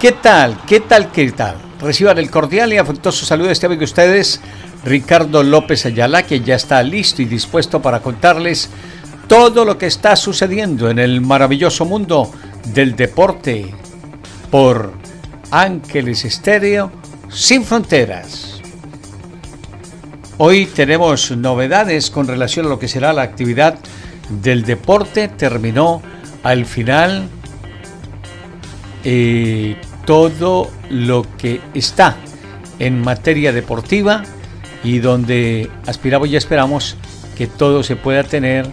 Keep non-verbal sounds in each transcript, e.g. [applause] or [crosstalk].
¿Qué tal? ¿Qué tal? ¿Qué tal? Reciban el cordial y afectuoso saludo de este amigo de ustedes, Ricardo López Ayala, que ya está listo y dispuesto para contarles todo lo que está sucediendo en el maravilloso mundo del deporte por Ángeles Estéreo sin fronteras. Hoy tenemos novedades con relación a lo que será la actividad del deporte. Terminó al final eh, todo lo que está en materia deportiva y donde aspiramos y esperamos que todo se pueda tener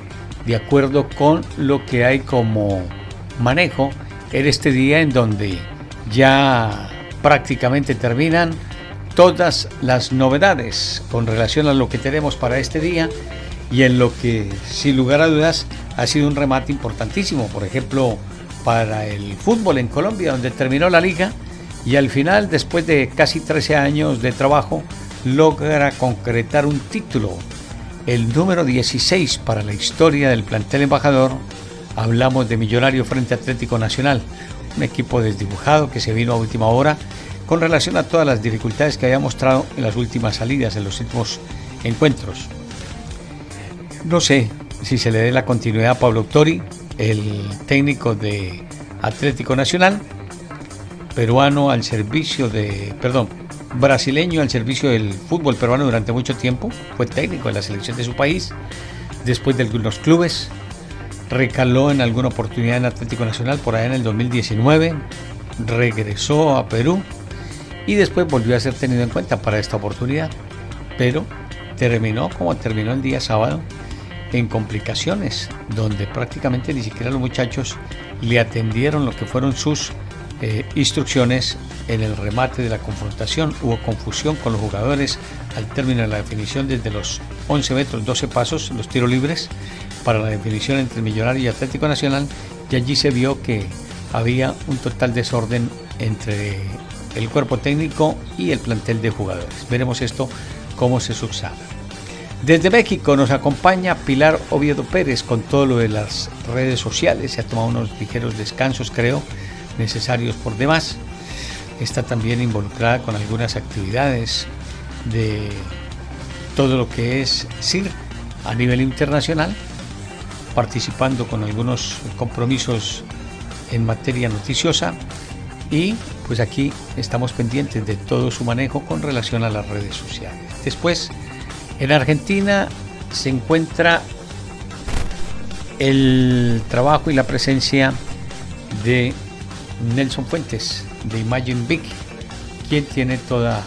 de acuerdo con lo que hay como manejo en este día en donde ya prácticamente terminan todas las novedades con relación a lo que tenemos para este día y en lo que sin lugar a dudas ha sido un remate importantísimo, por ejemplo, para el fútbol en Colombia, donde terminó la liga y al final, después de casi 13 años de trabajo, logra concretar un título, el número 16 para la historia del plantel embajador. Hablamos de Millonario frente Atlético Nacional, un equipo desdibujado que se vino a última hora con relación a todas las dificultades que había mostrado en las últimas salidas, en los últimos encuentros. No sé si se le dé la continuidad a Pablo Tori, el técnico de Atlético Nacional, peruano al servicio de, perdón, brasileño al servicio del fútbol peruano durante mucho tiempo, fue técnico de la selección de su país, después de algunos clubes, recaló en alguna oportunidad en Atlético Nacional por allá en el 2019, regresó a Perú y después volvió a ser tenido en cuenta para esta oportunidad, pero terminó como terminó el día sábado en complicaciones, donde prácticamente ni siquiera los muchachos le atendieron lo que fueron sus eh, instrucciones en el remate de la confrontación. Hubo confusión con los jugadores al término de la definición desde los 11 metros, 12 pasos, los tiros libres, para la definición entre Millonario y Atlético Nacional, y allí se vio que había un total desorden entre el cuerpo técnico y el plantel de jugadores. Veremos esto cómo se subsana. Desde México nos acompaña Pilar Oviedo Pérez con todo lo de las redes sociales. Se ha tomado unos ligeros descansos, creo, necesarios por demás. Está también involucrada con algunas actividades de todo lo que es CIR a nivel internacional, participando con algunos compromisos en materia noticiosa y pues aquí estamos pendientes de todo su manejo con relación a las redes sociales. Después, en Argentina se encuentra el trabajo y la presencia de Nelson Fuentes de Imagine Big, quien tiene toda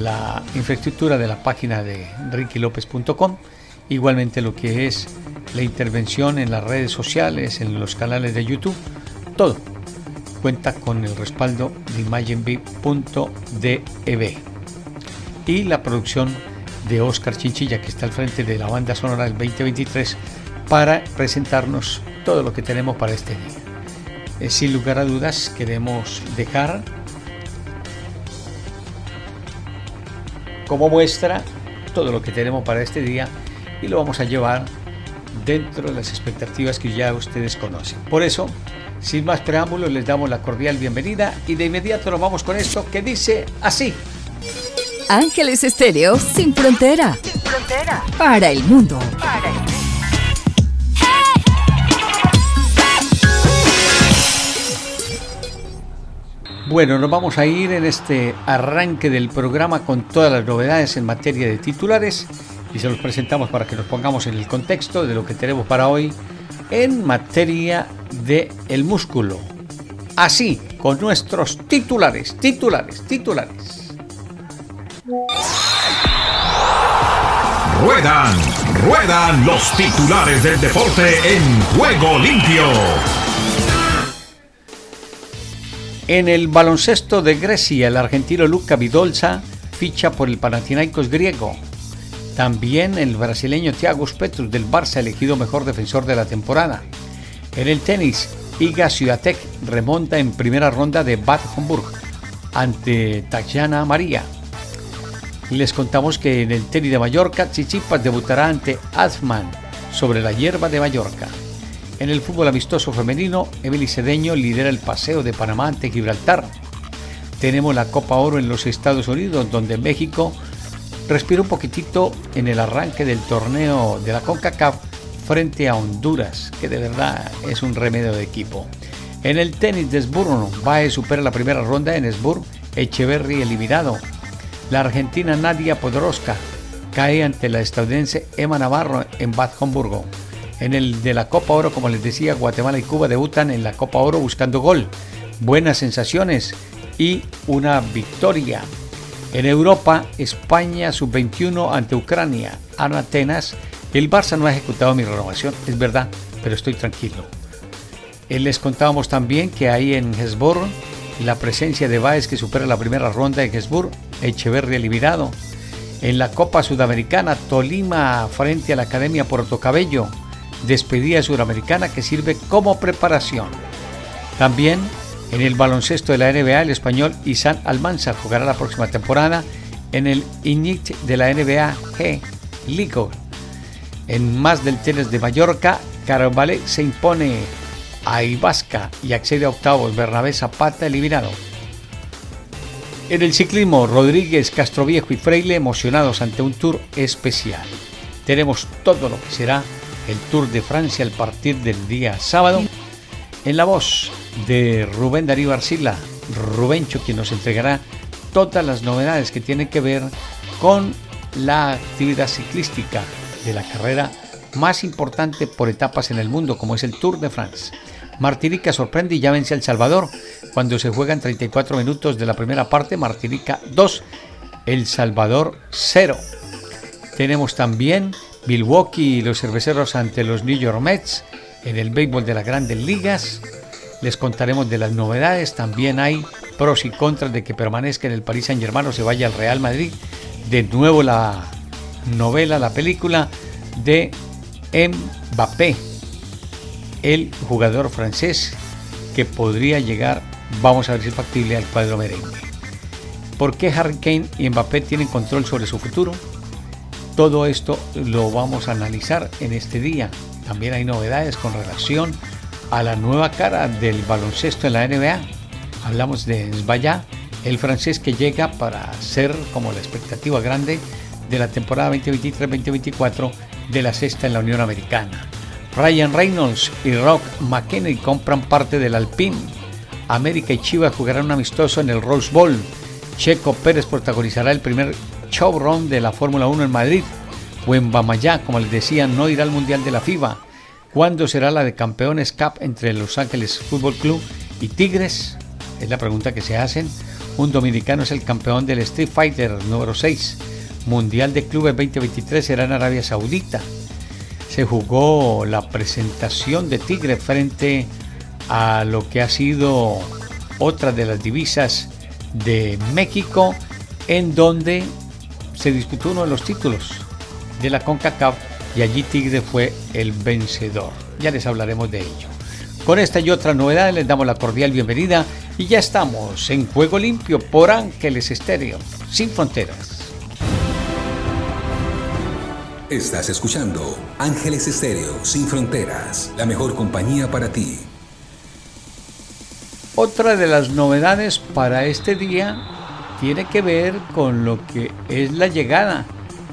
la infraestructura de la página de rickylopez.com, igualmente lo que es la intervención en las redes sociales, en los canales de YouTube, todo cuenta con el respaldo de imaginebig.dev y la producción de Oscar Chinchilla, que está al frente de la banda sonora del 2023, para presentarnos todo lo que tenemos para este día. Eh, sin lugar a dudas, queremos dejar como muestra todo lo que tenemos para este día y lo vamos a llevar dentro de las expectativas que ya ustedes conocen. Por eso, sin más preámbulos, les damos la cordial bienvenida y de inmediato nos vamos con esto que dice así. Ángeles Estéreo sin frontera. Sin frontera. Para el mundo. Para el mundo. Bueno, nos vamos a ir en este arranque del programa con todas las novedades en materia de titulares y se los presentamos para que nos pongamos en el contexto de lo que tenemos para hoy en materia de el músculo. Así, con nuestros titulares, titulares, titulares. Ruedan, ruedan los titulares del deporte en juego limpio. En el baloncesto de Grecia, el argentino Luca Vidolza ficha por el Panathinaikos griego. También el brasileño Thiago Petrus del Barça elegido mejor defensor de la temporada. En el tenis, Iga Swiatek remonta en primera ronda de Bad Homburg ante Tatiana María. Les contamos que en el tenis de Mallorca, Chichipas debutará ante Azman sobre la hierba de Mallorca. En el fútbol amistoso femenino, Emily Cedeño lidera el paseo de Panamá ante Gibraltar. Tenemos la Copa Oro en los Estados Unidos, donde México respira un poquitito en el arranque del torneo de la CONCACAF frente a Honduras, que de verdad es un remedio de equipo. En el tenis de Esburgo, Bae supera la primera ronda en Esburg, Echeverry eliminado. La argentina Nadia Podoroska cae ante la estadounidense Emma Navarro en Bad Homburgo. En el de la Copa Oro, como les decía, Guatemala y Cuba debutan en la Copa Oro buscando gol. Buenas sensaciones y una victoria. En Europa, España sub-21 ante Ucrania. En Atenas, el Barça no ha ejecutado mi renovación, es verdad, pero estoy tranquilo. Eh, les contábamos también que hay en La presencia de Baez que supera la primera ronda en Hesburg, Echeverri eliminado. En la Copa Sudamericana, Tolima frente a la Academia Puerto Cabello, despedida sudamericana que sirve como preparación. También en el baloncesto de la NBA, el español Isan Almanza jugará la próxima temporada en el INIT de la NBA G Ligo. En más del tenis de Mallorca, Carvalho se impone a y accede a octavos. Bernabé Zapata eliminado. En el ciclismo, Rodríguez, Castroviejo y Freile emocionados ante un tour especial. Tenemos todo lo que será el Tour de Francia al partir del día sábado. En la voz de Rubén Darío Arcila, Rubencho, quien nos entregará todas las novedades que tienen que ver con la actividad ciclística de la carrera más importante por etapas en el mundo, como es el Tour de France. Martinica sorprende y ya vence El Salvador. Cuando se juegan 34 minutos de la primera parte, Martinica 2, El Salvador 0. Tenemos también Milwaukee y los cerveceros ante los New York Mets en el béisbol de las grandes ligas. Les contaremos de las novedades. También hay pros y contras de que permanezca en el Paris Saint Germain o se vaya al Real Madrid. De nuevo la novela, la película de Mbappé el jugador francés que podría llegar, vamos a ver si es factible, al cuadro merengue. ¿Por qué Harry Kane y Mbappé tienen control sobre su futuro? Todo esto lo vamos a analizar en este día. También hay novedades con relación a la nueva cara del baloncesto en la NBA. Hablamos de Zbaya, el francés que llega para ser como la expectativa grande de la temporada 2023-2024 de la sexta en la Unión Americana. Ryan Reynolds y Rock McKinney compran parte del Alpine. América y Chivas jugarán un amistoso en el Rose Bowl. Checo Pérez protagonizará el primer showrun de la Fórmula 1 en Madrid. Wembamayá, como les decía, no irá al Mundial de la FIBA. ¿Cuándo será la de Campeones Cup entre Los Ángeles Fútbol Club y Tigres? Es la pregunta que se hacen. Un dominicano es el campeón del Street Fighter número 6. Mundial de Clubes 2023 será en Arabia Saudita se jugó la presentación de Tigre frente a lo que ha sido otra de las divisas de México, en donde se disputó uno de los títulos de la CONCACAF y allí Tigre fue el vencedor. Ya les hablaremos de ello. Con esta y otra novedad les damos la cordial bienvenida y ya estamos en Juego Limpio por Ángeles Estéreo, sin fronteras. Estás escuchando Ángeles Estéreo Sin Fronteras, la mejor compañía para ti. Otra de las novedades para este día tiene que ver con lo que es la llegada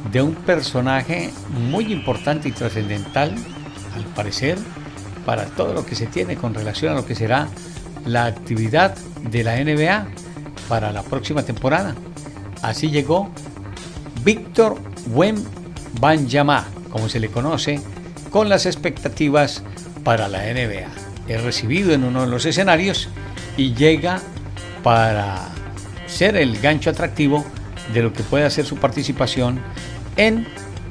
de un personaje muy importante y trascendental, al parecer, para todo lo que se tiene con relación a lo que será la actividad de la NBA para la próxima temporada. Así llegó Víctor Wem Banjama, como se le conoce, con las expectativas para la NBA. Es recibido en uno de los escenarios y llega para ser el gancho atractivo de lo que puede ser su participación en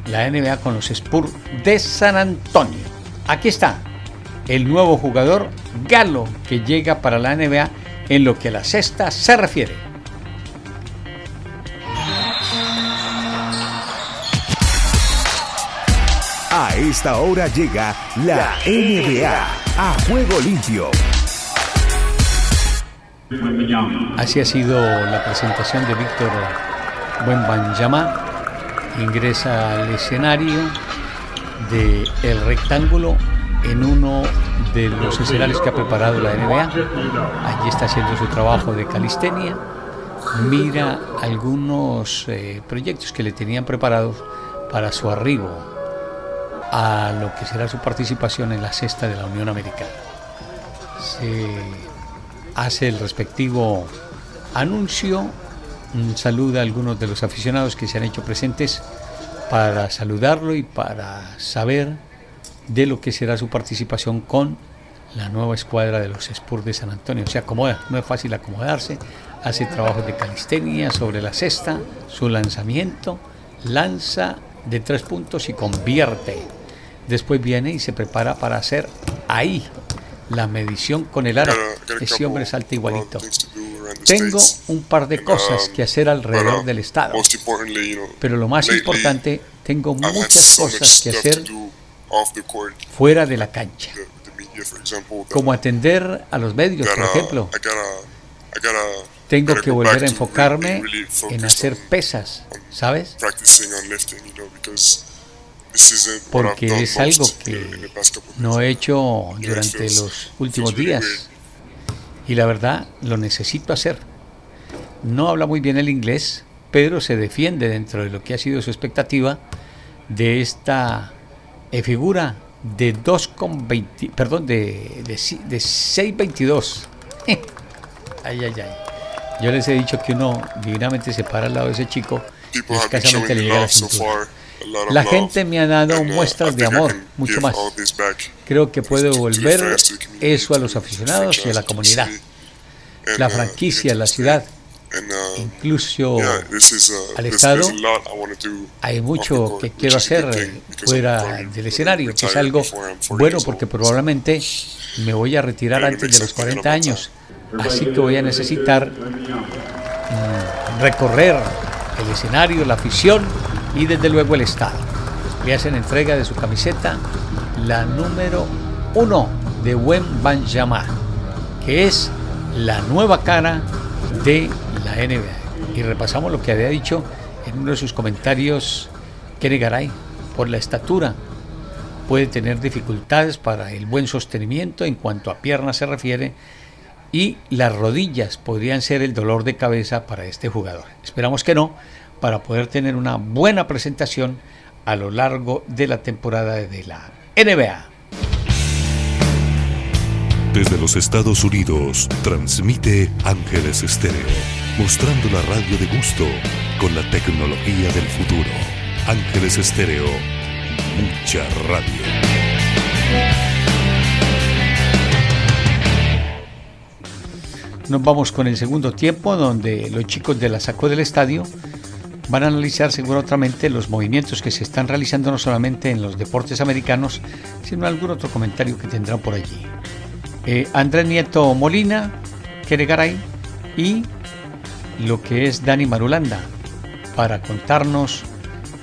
la NBA con los Spurs de San Antonio. Aquí está el nuevo jugador Galo que llega para la NBA en lo que a la cesta se refiere. Esta hora llega la NBA a juego limpio. Así ha sido la presentación de Víctor Buenbanjama. Ingresa al escenario del el rectángulo en uno de los escenarios que ha preparado la NBA. Allí está haciendo su trabajo de calistenia. Mira algunos eh, proyectos que le tenían preparados para su arribo a lo que será su participación en la cesta de la Unión Americana. Se hace el respectivo anuncio, saluda a algunos de los aficionados que se han hecho presentes para saludarlo y para saber de lo que será su participación con la nueva escuadra de los Spurs de San Antonio. Se acomoda, no es fácil acomodarse, hace trabajos de calistenia sobre la cesta, su lanzamiento, lanza de tres puntos y convierte. Después viene y se prepara para hacer ahí la medición con el aro. Ese hombre salta igualito. Tengo un par de cosas que hacer alrededor del estado. Pero lo más importante, tengo muchas cosas que hacer fuera de la cancha. Como atender a los medios, por ejemplo. Tengo que volver a enfocarme en hacer pesas, ¿sabes? Porque es algo que no he hecho durante los últimos días y la verdad lo necesito hacer. No habla muy bien el inglés, pero se defiende dentro de lo que ha sido su expectativa de esta eh, figura de 2,20, perdón, de, de, de 6,22. [laughs] ay, ay, ay. Yo les he dicho que uno divinamente se para al lado de ese chico y escasamente le llega a la cintura. La gente me ha dado muestras de amor, mucho más. Creo que puedo devolver eso a los aficionados y a la comunidad. La uh, franquicia, la ciudad, uh, incluso uh, al Estado, hay mucho que quiero hacer fuera del escenario, que es algo bueno porque probablemente me voy a retirar antes de los 40 años. Así que voy a necesitar mm, recorrer el escenario, la afición y desde luego el Estado. Le hacen entrega de su camiseta, la número uno de Wen Banjama, que es la nueva cara de la NBA. Y repasamos lo que había dicho en uno de sus comentarios Kenny Garay, por la estatura. Puede tener dificultades para el buen sostenimiento en cuanto a piernas se refiere y las rodillas podrían ser el dolor de cabeza para este jugador. Esperamos que no, para poder tener una buena presentación a lo largo de la temporada de la NBA. Desde los Estados Unidos, transmite Ángeles Estéreo, mostrando la radio de gusto con la tecnología del futuro. Ángeles Estéreo, mucha radio. Nos vamos con el segundo tiempo donde los chicos de la sacó del estadio van a analizar seguramente los movimientos que se están realizando no solamente en los deportes americanos, sino algún otro comentario que tendrán por allí. Eh, Andrés Nieto Molina, Keregaray y lo que es Dani Marulanda para contarnos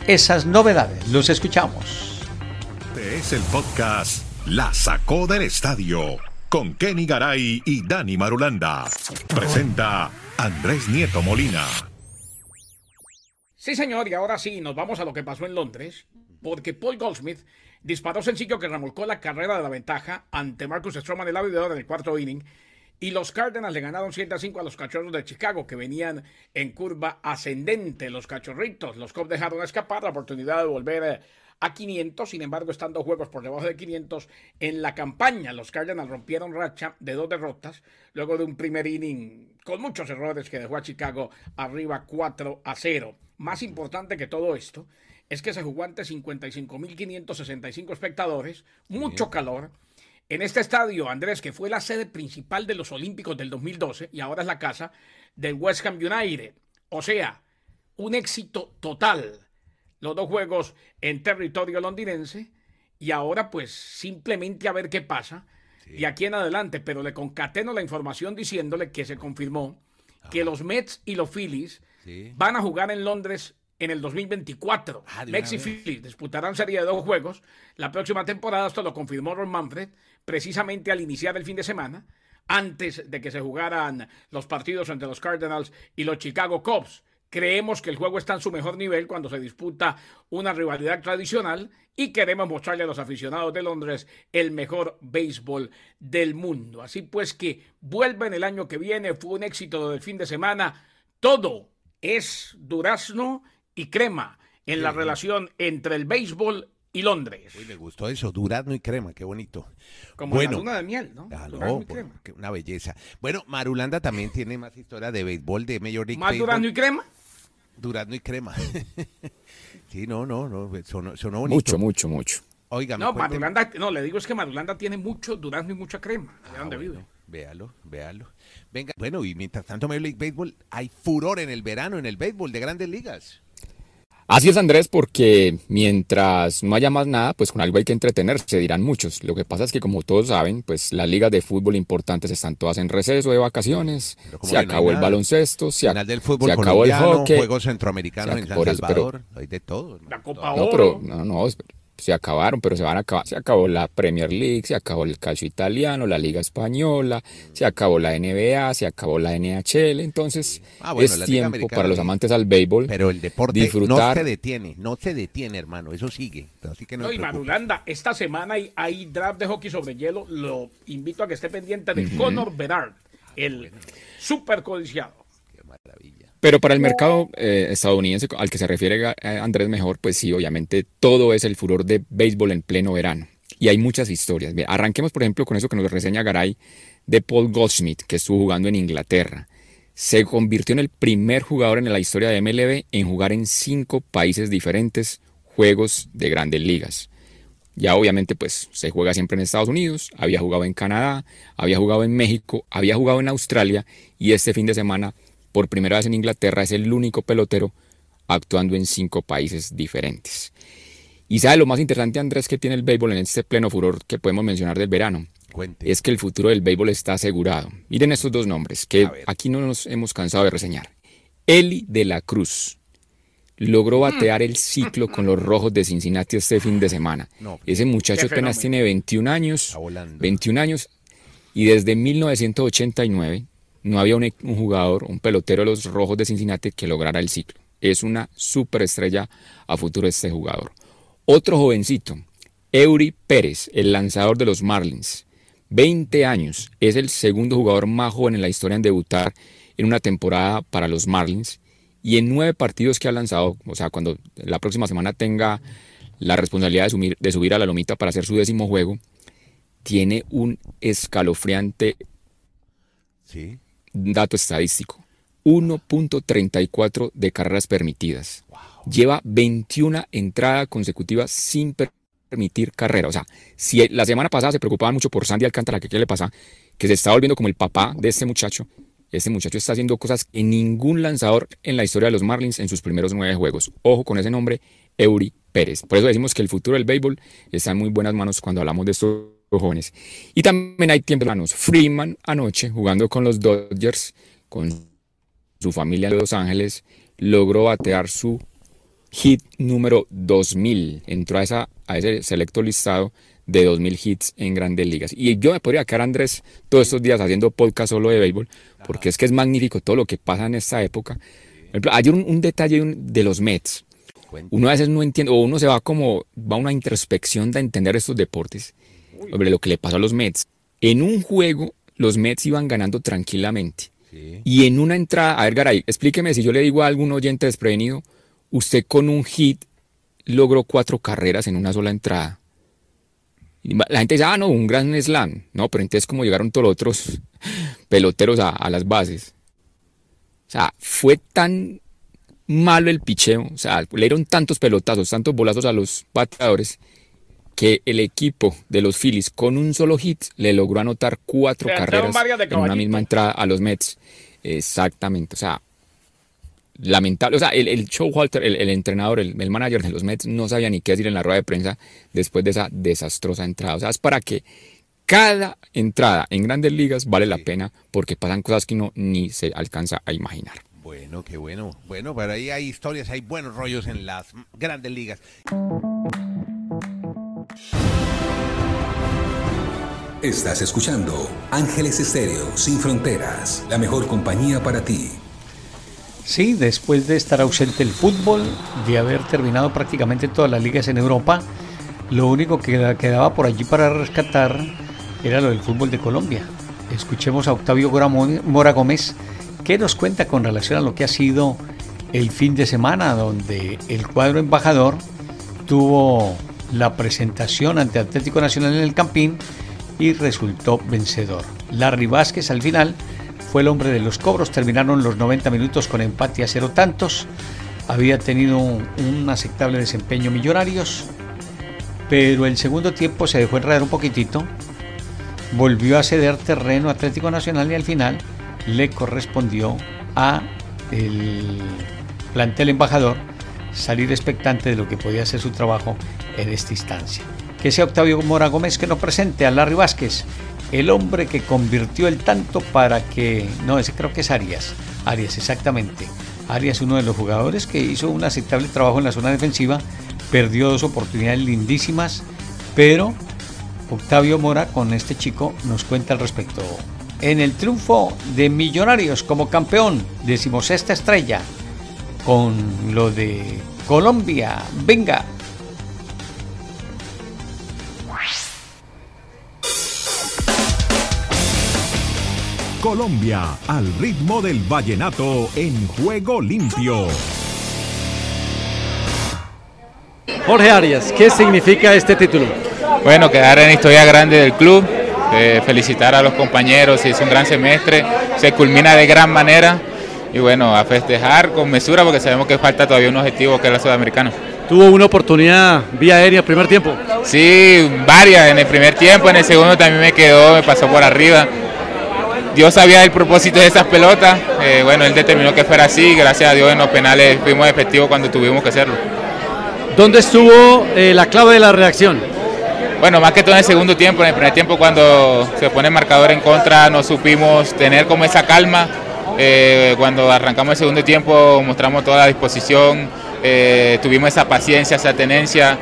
esas novedades. Los escuchamos. Este es el podcast La Sacó del Estadio con Kenny Garay y Dani Marulanda. Presenta Andrés Nieto Molina. Sí, señor, y ahora sí, nos vamos a lo que pasó en Londres, porque Paul Goldsmith disparó sencillo que remolcó la carrera de la ventaja ante Marcus Stroman el abridor en el cuarto inning, y los Cardinals le ganaron 7 a 5 a los cachorros de Chicago, que venían en curva ascendente. Los cachorritos, los Cubs dejaron escapar la oportunidad de volver eh, a 500, sin embargo, están dos juegos por debajo de 500 en la campaña. Los Cardinals rompieron racha de dos derrotas, luego de un primer inning con muchos errores que dejó a Chicago arriba 4 a 0. Más importante que todo esto es que se jugó ante 55.565 espectadores, mucho calor. En este estadio, Andrés, que fue la sede principal de los Olímpicos del 2012 y ahora es la casa del West Ham United. O sea, un éxito total. Los dos juegos en territorio londinense y ahora pues simplemente a ver qué pasa y aquí en adelante, pero le concateno la información diciéndole que se confirmó que los Mets y los Phillies van a jugar en Londres en el 2024. Ah, Mets y Phillies disputarán serie de dos juegos la próxima temporada. Esto lo confirmó Ron Manfred precisamente al iniciar el fin de semana, antes de que se jugaran los partidos entre los Cardinals y los Chicago Cubs. Creemos que el juego está en su mejor nivel cuando se disputa una rivalidad tradicional y queremos mostrarle a los aficionados de Londres el mejor béisbol del mundo. Así pues que vuelve en el año que viene, fue un éxito del fin de semana. Todo es durazno y crema en la relación entre el béisbol y Londres. Uy, me gustó eso, durazno y crema, qué bonito. Como bueno, la luna de miel, ¿no? Claro, una belleza. Bueno, Marulanda también tiene más historia de béisbol de Major League ¿Más durazno y crema? Durazno y crema. [laughs] sí, no, no, no, sonó, bonito. Mucho, mucho, mucho. Oiga, no, Marulanda, no, le digo es que Marulanda tiene mucho durazno y mucha crema. ¿De ah, dónde vive? Véalo, véalo. Venga, bueno, y mientras tanto, Major League Baseball, hay furor en el verano en el béisbol de grandes ligas. Así es, Andrés, porque mientras no haya más nada, pues con algo hay que entretenerse, dirán muchos. Lo que pasa es que, como todos saben, pues las ligas de fútbol importantes están todas en receso de vacaciones. Se acabó el baloncesto, se, del fútbol se acabó el hockey. Juegos centroamericanos en San Salvador, hay de todo. La Copa Oro. No, no, no, se acabaron, pero se van a acabar. Se acabó la Premier League, se acabó el calcio italiano, la Liga Española, se acabó la NBA, se acabó la NHL. Entonces ah, es tiempo para los amantes al béisbol. Pero el deporte disfrutar. no se detiene, no se detiene, hermano. Eso sigue. Así que no, y Marulanda, esta semana hay, draft de hockey sobre hielo. Lo invito a que esté pendiente de Conor Bedard, el super codiciado. Qué maravilla. Pero para el mercado eh, estadounidense al que se refiere eh, Andrés Mejor, pues sí, obviamente todo es el furor de béisbol en pleno verano. Y hay muchas historias. arranquemos, por ejemplo, con eso que nos reseña Garay de Paul Goldsmith, que estuvo jugando en Inglaterra. Se convirtió en el primer jugador en la historia de MLB en jugar en cinco países diferentes juegos de grandes ligas. Ya obviamente pues se juega siempre en Estados Unidos, había jugado en Canadá, había jugado en México, había jugado en Australia y este fin de semana por primera vez en Inglaterra es el único pelotero actuando en cinco países diferentes. Y sabe lo más interesante, Andrés, que tiene el béisbol en este pleno furor que podemos mencionar del verano. Es que el futuro del béisbol está asegurado. Miren estos dos nombres que aquí no nos hemos cansado de reseñar. Eli de la Cruz logró batear el ciclo con los rojos de Cincinnati este fin de semana. Ese muchacho apenas tiene 21 años, 21 años y desde 1989 no había un, jugador, un pelotero de los rojos de Cincinnati que lograra el ciclo. Es una superestrella a futuro este jugador. Otro jovencito, Eury Pérez, el lanzador de los Marlins. 20 años, es el segundo jugador más joven en la historia en debutar en una temporada para los Marlins. Y en nueve partidos que ha lanzado, o sea, cuando la próxima semana tenga la responsabilidad de de subir a la lomita para hacer su décimo juego, tiene un escalofriante ¿Sí? Dato estadístico. 1.34 de carreras permitidas. Lleva 21 entradas consecutivas sin permitir carrera. O sea, si la semana pasada se preocupaban mucho por Sandy Alcántara, que qué le pasa, que se está volviendo como el papá de este muchacho, este muchacho está haciendo cosas que ningún lanzador en la historia de los Marlins en sus primeros nueve juegos. Ojo con ese nombre, Eury Pérez. Por eso decimos que el futuro del béisbol está en muy buenas manos cuando hablamos de estos jóvenes. Y también hay tiempos manos. Freeman anoche, jugando con los Dodgers, con su familia de Los Ángeles, logró batear su hit número 2000. Entró a ese selecto listado de 2000 hits en grandes ligas. Y yo me podría quedar, Andrés, todos estos días haciendo podcast solo de béisbol, porque es que es magnífico todo lo que pasa en esta época. Hay un, un detalle de los Mets. Uno a veces no entiende, o uno se va como, va a una introspección de entender estos deportes sobre lo que le pasó a los Mets. En un juego, los Mets iban ganando tranquilamente. Y en una entrada, a ver, Garay, explíqueme si yo le digo a algún oyente desprevenido, usted con un hit logró cuatro carreras en una sola entrada. la gente dice, ah, no, un gran slam. No, pero entonces como llegaron todos los otros [laughs] peloteros a, a las bases. O sea, fue tan malo el picheo, o sea, le dieron tantos pelotazos, tantos bolazos a los bateadores, que el equipo de los Phillies con un solo hit le logró anotar cuatro carreras en una misma entrada a los Mets. Exactamente, o sea, lamentable. O sea, el, el Walter, el, entrenador, el, el, manager de los Mets, no sabía ni qué decir en la rueda de prensa después de esa desastrosa entrada. O sea, es para que cada entrada en grandes ligas vale la pena porque pasan cosas que uno ni se alcanza a imaginar. Bueno, qué bueno. Bueno, pero ahí hay historias, hay buenos rollos en las grandes ligas. Estás escuchando Ángeles Estéreo Sin Fronteras, la mejor compañía para ti. Sí, después de estar ausente el fútbol, de haber terminado prácticamente todas las ligas en Europa, lo único que quedaba por allí para rescatar era lo del fútbol de Colombia. Escuchemos a Octavio Mora Gómez, que nos cuenta con relación a lo que ha sido el fin de semana, donde el cuadro embajador tuvo la presentación ante Atlético Nacional en el Campín y resultó vencedor. Larry Vázquez al final fue el hombre de los cobros, terminaron los 90 minutos con empate a cero tantos, había tenido un, aceptable desempeño Millonarios, pero el segundo tiempo se dejó enredar un poquitito, volvió a ceder terreno Atlético Nacional y al final le correspondió a el plantel embajador salir expectante de lo que podía ser su trabajo en esta instancia. Que sea Octavio Mora Gómez que nos presente a Larry Vázquez, el hombre que convirtió el tanto para que... No, ese creo que es Arias. Arias, exactamente. Arias, uno de los jugadores que hizo un aceptable trabajo en la zona defensiva, perdió dos oportunidades lindísimas, pero Octavio Mora con este chico nos cuenta al respecto. En el triunfo de Millonarios como campeón, decimosexta estrella, con lo de Colombia. Venga. Colombia, al ritmo del vallenato en juego limpio. Jorge Arias, ¿qué significa este título? Bueno, quedar en la historia grande del club, eh, felicitar a los compañeros, es un gran semestre, se culmina de gran manera y bueno, a festejar con mesura porque sabemos que falta todavía un objetivo que es la Sudamericana. ¿Tuvo una oportunidad vía aérea primer tiempo? Sí, varias en el primer tiempo, en el segundo también me quedó, me pasó por arriba. Dios sabía el propósito de esas pelotas, eh, bueno, él determinó que fuera así, gracias a Dios en los penales fuimos efectivos cuando tuvimos que hacerlo. ¿Dónde estuvo eh, la clave de la reacción? Bueno, más que todo en el segundo tiempo, en el primer tiempo cuando se pone el marcador en contra no supimos tener como esa calma. Eh, cuando arrancamos el segundo tiempo mostramos toda la disposición, eh, tuvimos esa paciencia, esa tenencia,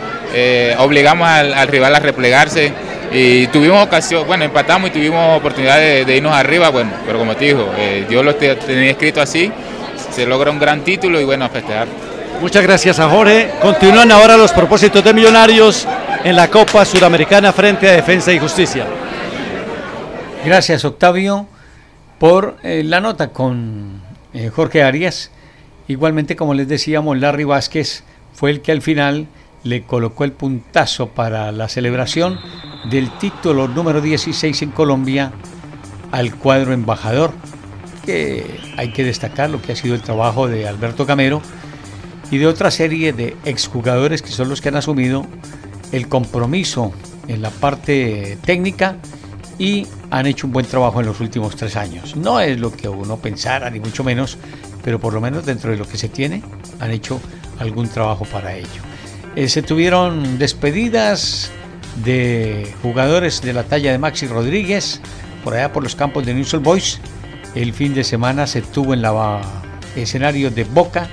obligamos al, rival a replegarse y tuvimos ocasión, bueno, empatamos y tuvimos oportunidad de, irnos arriba, bueno, pero como te digo, Dios lo tenía escrito así, se logra un gran título y bueno, a festejar. Muchas gracias a Jorge. Continúan ahora los propósitos de Millonarios en la Copa Sudamericana frente a Defensa y Justicia. Gracias Octavio por eh, la nota con eh, Jorge Arias. Igualmente, como les decíamos, Larry Vázquez fue el que al final le colocó el puntazo para la celebración del título número 16 en Colombia al cuadro embajador, que hay que destacar lo que ha sido el trabajo de Alberto Camero y de otra serie de exjugadores que son los que han asumido el compromiso en la parte técnica y han hecho un buen trabajo en los últimos tres años. No es lo que uno pensara, ni mucho menos, pero por lo menos dentro de lo que se tiene, han hecho algún trabajo para ello. Eh, se tuvieron despedidas de jugadores de la talla de Maxi Rodríguez por allá por los campos de Newell's Boys. El fin de semana se tuvo en la escenario de Boca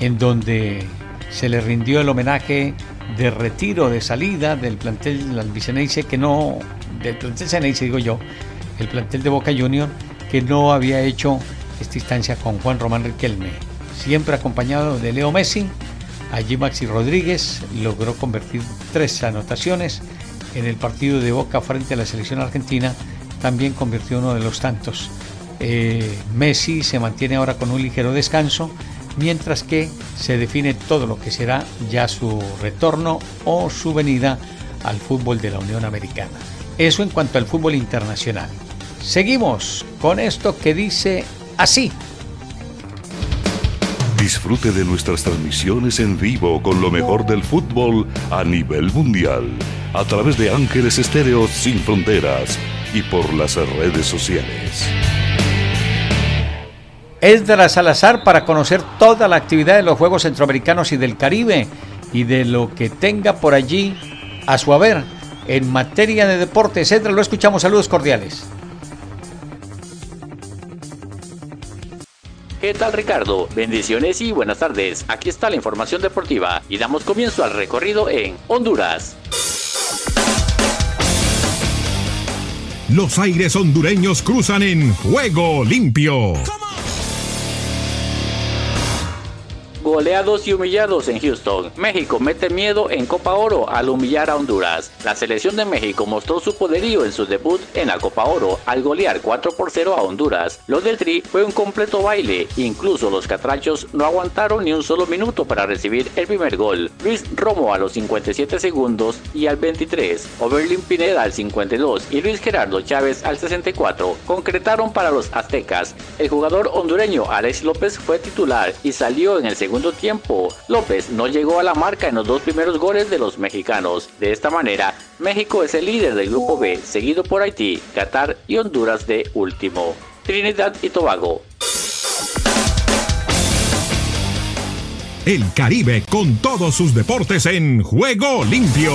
en donde se le rindió el homenaje de retiro, de salida del plantel albiceneice, que no, del plantel ceneice digo yo, el plantel de Boca Junior, que no había hecho esta instancia con Juan Román Riquelme. Siempre acompañado de Leo Messi, allí Maxi Rodríguez logró convertir tres anotaciones en el partido de Boca frente a la selección argentina, también convirtió uno de los tantos. Eh, Messi se mantiene ahora con un ligero descanso mientras que se define todo lo que será ya su retorno o su venida al fútbol de la Unión Americana. Eso en cuanto al fútbol internacional. Seguimos con esto que dice así. Disfrute de nuestras transmisiones en vivo con lo mejor del fútbol a nivel mundial a través de Ángeles Estéreo Sin Fronteras y por las redes sociales. Esdras Salazar para conocer toda la actividad de los Juegos Centroamericanos y del Caribe y de lo que tenga por allí a su haber en materia de deportes. Edra, lo escuchamos. Saludos cordiales. ¿Qué tal Ricardo? Bendiciones y buenas tardes. Aquí está la información deportiva y damos comienzo al recorrido en Honduras. Los aires hondureños cruzan en juego limpio. Goleados y humillados en Houston. México mete miedo en Copa Oro al humillar a Honduras. La selección de México mostró su poderío en su debut en la Copa Oro al golear 4 por 0 a Honduras. Lo del Tri fue un completo baile. Incluso los catrachos no aguantaron ni un solo minuto para recibir el primer gol. Luis Romo a los 57 segundos y al 23. Oberlin Pineda al 52 y Luis Gerardo Chávez al 64 concretaron para los aztecas. El jugador hondureño Alex López fue titular y salió en el segundo segundo tiempo. López no llegó a la marca en los dos primeros goles de los mexicanos. De esta manera, México es el líder del grupo B, seguido por Haití, Qatar y Honduras de último. Trinidad y Tobago. El Caribe con todos sus deportes en juego limpio.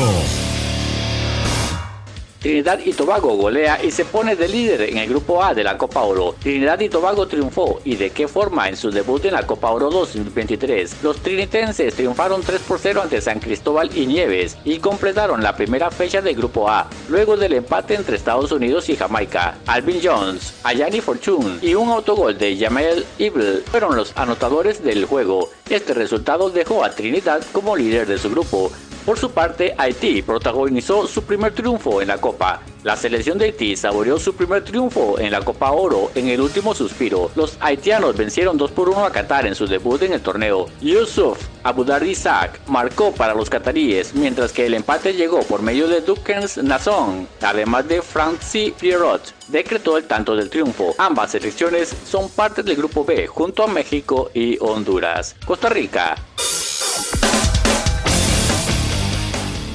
Trinidad y Tobago golea y se pone de líder en el grupo A de la Copa Oro. Trinidad y Tobago triunfó y de qué forma en su debut en la Copa Oro 2023. Los trinitenses triunfaron 3 por 0 ante San Cristóbal y Nieves y completaron la primera fecha del grupo A, luego del empate entre Estados Unidos y Jamaica. Alvin Jones, Ayani Fortune y un autogol de Jamel Evil fueron los anotadores del juego. Este resultado dejó a Trinidad como líder de su grupo, por su parte, Haití protagonizó su primer triunfo en la Copa. La selección de Haití saboreó su primer triunfo en la Copa Oro en el último suspiro. Los haitianos vencieron 2 por 1 a Qatar en su debut en el torneo. Yusuf Abudar Isaac marcó para los cataríes, mientras que el empate llegó por medio de Dukens Nazón, además de Francis Pierrot decretó el tanto del triunfo. Ambas selecciones son parte del grupo B junto a México y Honduras. Costa Rica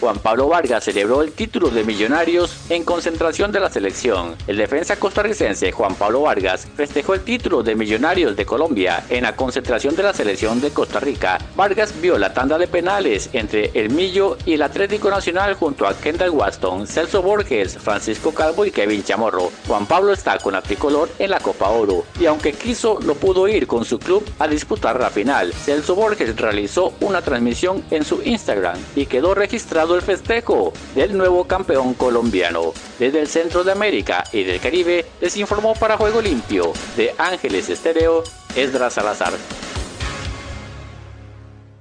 Juan Pablo Vargas celebró el título de Millonarios en concentración de la selección. El defensa costarricense Juan Pablo Vargas festejó el título de Millonarios de Colombia en la concentración de la selección de Costa Rica. Vargas vio la tanda de penales entre el Millo y el Atlético Nacional junto a Kendall Waston, Celso Borges, Francisco Calvo y Kevin Chamorro. Juan Pablo está con la tricolor en la Copa Oro y aunque quiso no pudo ir con su club a disputar la final. Celso Borges realizó una transmisión en su Instagram y quedó registrado el festejo del nuevo campeón colombiano. Desde el centro de América y del Caribe les informó para Juego Limpio de Ángeles Estéreo, Esdras Salazar.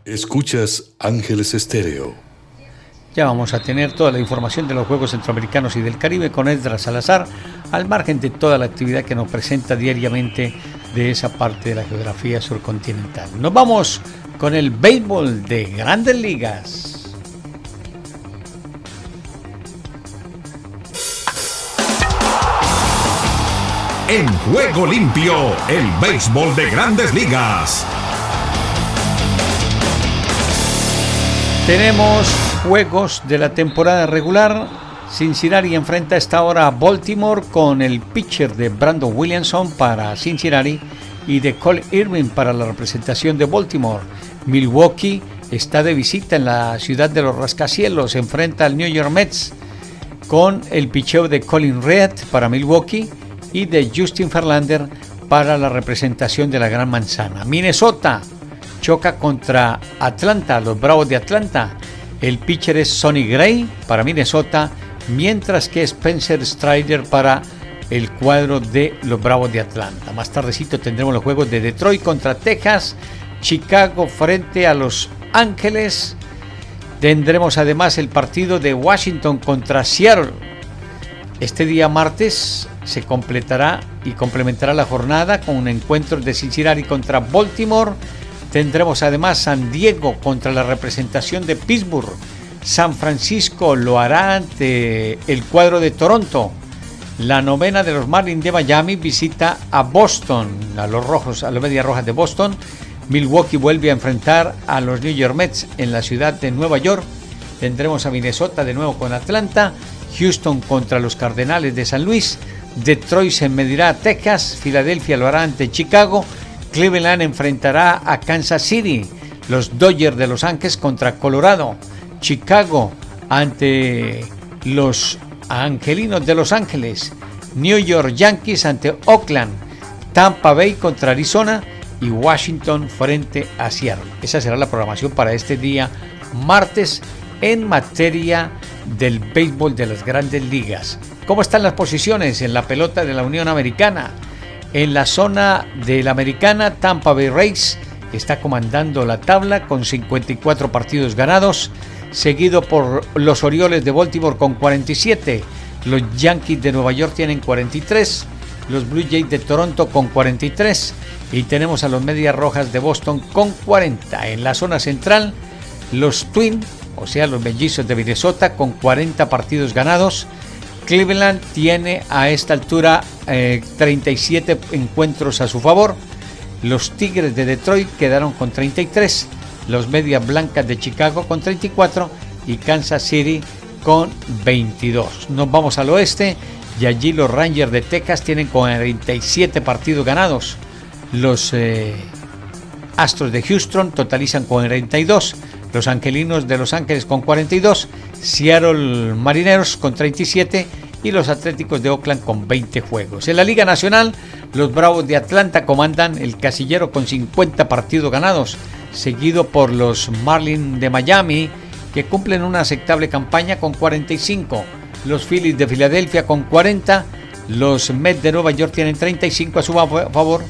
Escuchas Ángeles Estéreo. Ya vamos a tener toda la información de los Juegos Centroamericanos y del Caribe con Esdras Salazar, al margen de toda la actividad que nos presenta diariamente de esa parte de la geografía surcontinental. Nos vamos con el béisbol de grandes ligas. En Juego Limpio, el béisbol de grandes ligas. Tenemos juegos de la temporada regular. Cincinnati enfrenta a esta hora a Baltimore con el pitcher de Brandon Williamson para Cincinnati y de Cole Irving para la representación de Baltimore. Milwaukee está de visita en la ciudad de los rascacielos. Enfrenta al New York Mets con el picheo de Colin Red para Milwaukee y de Justin Verlander para la representación de la Gran Manzana. Minnesota choca contra Atlanta, los Bravos de Atlanta. El pitcher es Sonny Gray para Minnesota, mientras que Spencer Strider para el cuadro de los Bravos de Atlanta. Más tardecito tendremos los juegos de Detroit contra Texas, Chicago frente a Los Ángeles. Tendremos además el partido de Washington contra Seattle. Este día martes se completará y complementará la jornada con un encuentro de Cincinnati contra Baltimore. Tendremos además San Diego contra la representación de Pittsburgh. San Francisco lo hará ante el cuadro de Toronto. La novena de los Marlins de Miami visita a Boston, a los rojos, a los Medias Rojas de Boston. Milwaukee vuelve a enfrentar a los New York Mets en la ciudad de Nueva York. Tendremos a Minnesota de nuevo con Atlanta. Houston contra los Cardenales de San Luis. Detroit se medirá a Texas, Filadelfia lo hará ante Chicago, Cleveland enfrentará a Kansas City. Los Dodgers de Los Ángeles contra Colorado. Chicago ante los Angelinos de Los Ángeles. New York Yankees ante Oakland. Tampa Bay contra Arizona y Washington frente a Seattle. Esa será la programación para este día martes en materia del béisbol de las grandes ligas. ¿Cómo están las posiciones en la pelota de la Unión Americana? En la zona de la Americana, Tampa Bay Rays está comandando la tabla con 54 partidos ganados, seguido por los Orioles de Baltimore con 47, los Yankees de Nueva York tienen 43, los Blue Jays de Toronto con 43 y tenemos a los Medias Rojas de Boston con 40. En la zona central, los Twins, o sea, los Mellizos de Minnesota con 40 partidos ganados. Cleveland tiene a esta altura 37 eh, encuentros a su favor. Los Tigres de Detroit quedaron con 33. Los Medias Blancas de Chicago con 34 y Kansas City con 22. Nos vamos al oeste y allí los Rangers de Texas tienen 47 partidos ganados. Los eh, Astros de Houston totalizan 42. Los Angelinos de Los Ángeles con 42. Seattle Marineros con 37 y los Atléticos de Oakland con 20 juegos. En la Liga Nacional, los Bravos de Atlanta comandan el casillero con 50 partidos ganados, seguido por los Marlins de Miami, que cumplen una aceptable campaña con 45. Los Phillies de Filadelfia con 40. Los Mets de Nueva York tienen 35 a su favor.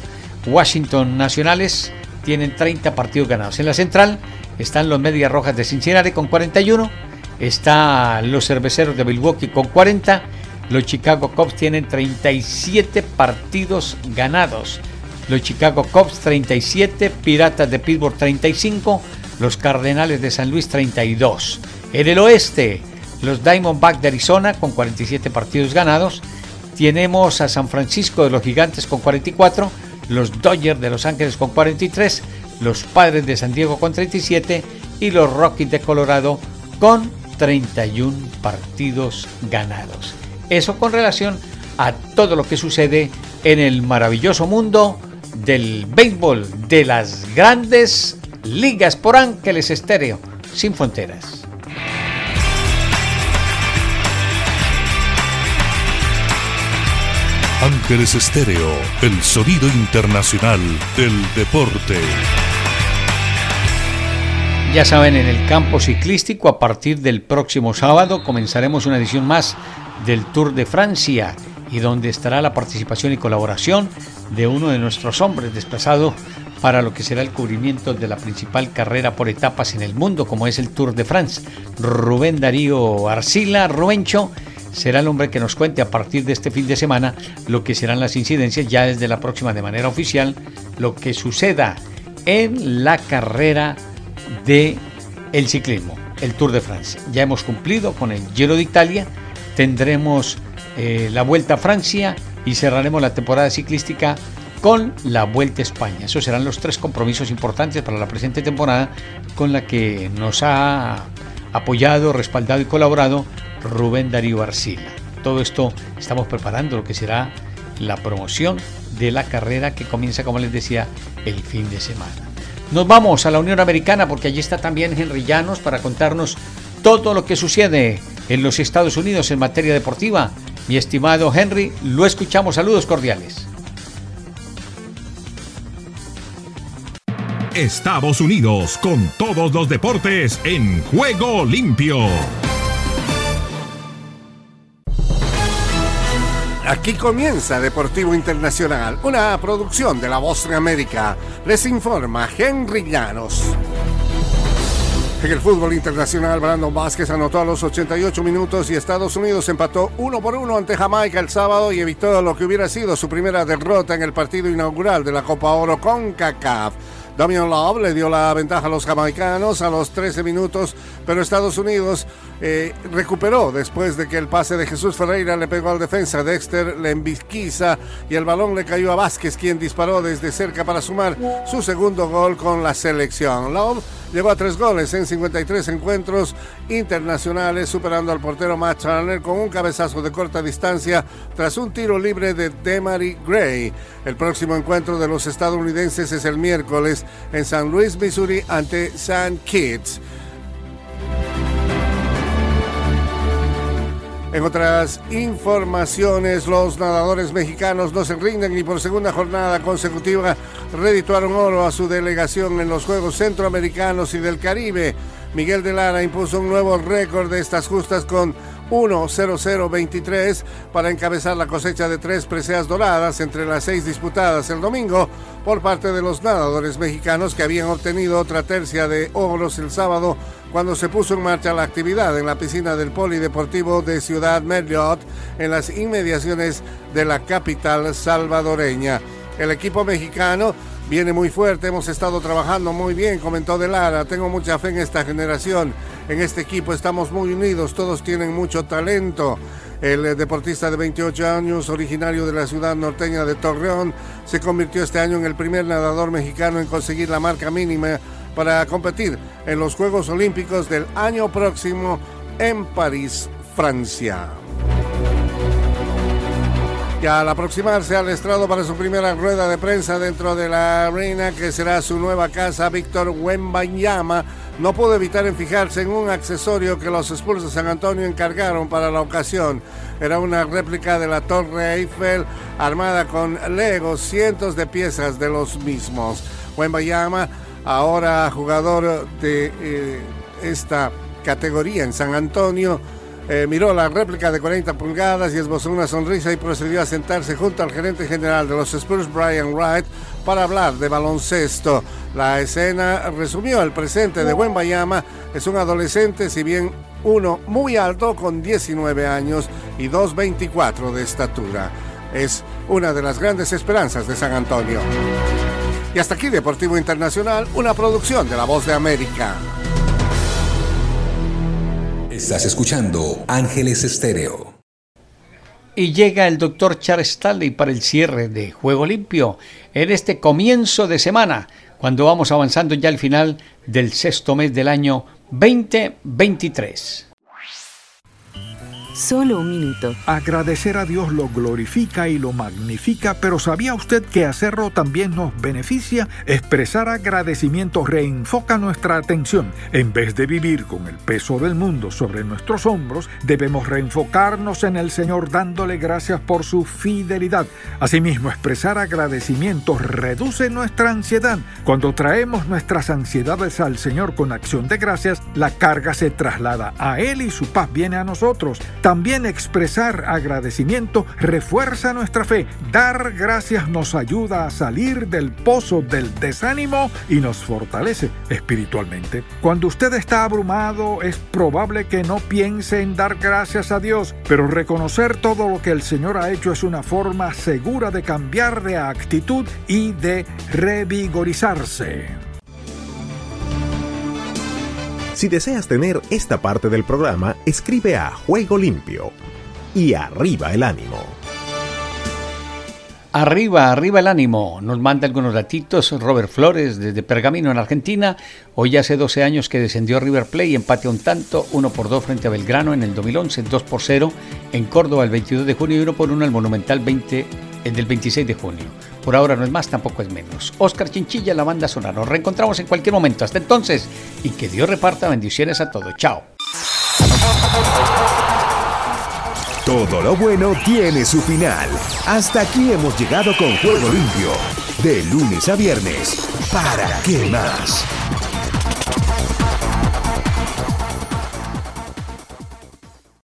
Washington Nacionales tienen 30 partidos ganados. En la central están los Medias Rojas de Cincinnati con 41. Están los Cerveceros de Milwaukee con 40. Los Chicago Cubs tienen 37 partidos ganados. Los Chicago Cubs 37, Piratas de Pittsburgh 35, los Cardenales de San Luis 32. En el oeste, los Diamondbacks de Arizona con 47 partidos ganados. Tenemos a San Francisco de los Gigantes con 44, los Dodgers de Los Ángeles con 43, los Padres de San Diego con 37 y los Rockies de Colorado con 31 partidos ganados. Eso con relación a todo lo que sucede en el maravilloso mundo del béisbol de las grandes ligas por Ángeles Estéreo, sin fronteras. Ángeles Estéreo, el sonido internacional del deporte. Ya saben, en el campo ciclístico, a partir del próximo sábado comenzaremos una edición más del Tour de Francia y donde estará la participación y colaboración de uno de nuestros hombres desplazado para lo que será el cubrimiento de la principal carrera por etapas en el mundo, como es el Tour de France. Rubén Darío Arcila, Rubencho, será el hombre que nos cuente a partir de este fin de semana lo que serán las incidencias ya desde la próxima de manera oficial, lo que suceda en la carrera de el ciclismo, el Tour de France. Ya hemos cumplido con el Giro de Italia, tendremos eh, la Vuelta a Francia y cerraremos la temporada ciclística con la Vuelta a España. Esos serán los tres compromisos importantes para la presente temporada con la que nos ha apoyado, respaldado y colaborado Rubén Darío Arcila. Todo esto estamos preparando lo que será la promoción de la carrera que comienza, como les decía, el fin de semana. Nos vamos a la Unión Americana porque allí está también Henry Llanos para contarnos todo lo que sucede en los Estados Unidos en materia deportiva. Mi estimado Henry, lo escuchamos. Saludos cordiales. Estados Unidos con todos los deportes en juego limpio. Aquí comienza Deportivo Internacional, una producción de La Voz de América. Les informa Henry Llanos. En el fútbol internacional, Brandon Vázquez anotó a los 88 minutos y Estados Unidos empató uno por uno ante Jamaica el sábado y evitó lo que hubiera sido su primera derrota en el partido inaugural de la Copa Oro con CACAF. Damian Love le dio la ventaja a los jamaicanos a los 13 minutos, pero Estados Unidos eh, recuperó después de que el pase de Jesús Ferreira le pegó al defensa Dexter Lembisquiza y el balón le cayó a Vázquez, quien disparó desde cerca para sumar su segundo gol con la selección. Love llegó a tres goles en 53 encuentros internacionales, superando al portero Matt Turner con un cabezazo de corta distancia tras un tiro libre de Demary Gray. El próximo encuentro de los estadounidenses es el miércoles en San Luis, Missouri, ante St. Kitts. En otras informaciones, los nadadores mexicanos no se rinden y por segunda jornada consecutiva redituaron oro a su delegación en los Juegos Centroamericanos y del Caribe. Miguel de Lara impuso un nuevo récord de estas justas con 1-0-0-23 para encabezar la cosecha de tres preseas doradas entre las seis disputadas el domingo por parte de los nadadores mexicanos que habían obtenido otra tercia de oros el sábado cuando se puso en marcha la actividad en la piscina del Polideportivo de Ciudad Marriott en las inmediaciones de la capital salvadoreña. El equipo mexicano viene muy fuerte, hemos estado trabajando muy bien, comentó De Lara, tengo mucha fe en esta generación, en este equipo estamos muy unidos, todos tienen mucho talento. El deportista de 28 años, originario de la ciudad norteña de Torreón, se convirtió este año en el primer nadador mexicano en conseguir la marca mínima para competir en los Juegos Olímpicos del año próximo en París, Francia. Ya al aproximarse al estrado para su primera rueda de prensa dentro de la arena que será su nueva casa, Víctor Wembanyama no pudo evitar en fijarse en un accesorio que los Spurs de San Antonio encargaron para la ocasión. Era una réplica de la Torre Eiffel armada con legos, cientos de piezas de los mismos. Wembanyama, ahora jugador de eh, esta categoría en San Antonio, eh, miró la réplica de 40 pulgadas y esbozó una sonrisa y procedió a sentarse junto al gerente general de los Spurs, Brian Wright, para hablar de baloncesto. La escena resumió el presente de Bayama. Es un adolescente, si bien uno muy alto, con 19 años y 2,24 de estatura. Es una de las grandes esperanzas de San Antonio. Y hasta aquí Deportivo Internacional, una producción de La Voz de América. Estás escuchando Ángeles Estéreo. Y llega el doctor Charles Stanley para el cierre de Juego Limpio en este comienzo de semana, cuando vamos avanzando ya al final del sexto mes del año 2023. Solo un minuto. Agradecer a Dios lo glorifica y lo magnifica, pero ¿sabía usted que hacerlo también nos beneficia? Expresar agradecimiento reenfoca nuestra atención. En vez de vivir con el peso del mundo sobre nuestros hombros, debemos reenfocarnos en el Señor dándole gracias por su fidelidad. Asimismo, expresar agradecimiento reduce nuestra ansiedad. Cuando traemos nuestras ansiedades al Señor con acción de gracias, la carga se traslada a Él y su paz viene a nosotros. También expresar agradecimiento refuerza nuestra fe. Dar gracias nos ayuda a salir del pozo del desánimo y nos fortalece espiritualmente. Cuando usted está abrumado es probable que no piense en dar gracias a Dios, pero reconocer todo lo que el Señor ha hecho es una forma segura de cambiar de actitud y de revigorizarse. Si deseas tener esta parte del programa, escribe a Juego Limpio y arriba el ánimo. Arriba, arriba el ánimo. Nos manda algunos datitos Robert Flores desde Pergamino en Argentina. Hoy hace 12 años que descendió River Play y empate un tanto, 1 por 2 frente a Belgrano en el 2011, 2 por 0 en Córdoba el 22 de junio y 1 por 1 el Monumental 20 el del 26 de junio. Por ahora no es más, tampoco es menos. Oscar Chinchilla, la banda sonora. Nos reencontramos en cualquier momento. Hasta entonces, y que Dios reparta bendiciones a todos. Chao. Todo lo bueno tiene su final. Hasta aquí hemos llegado con Juego Limpio. De lunes a viernes. ¿Para qué más?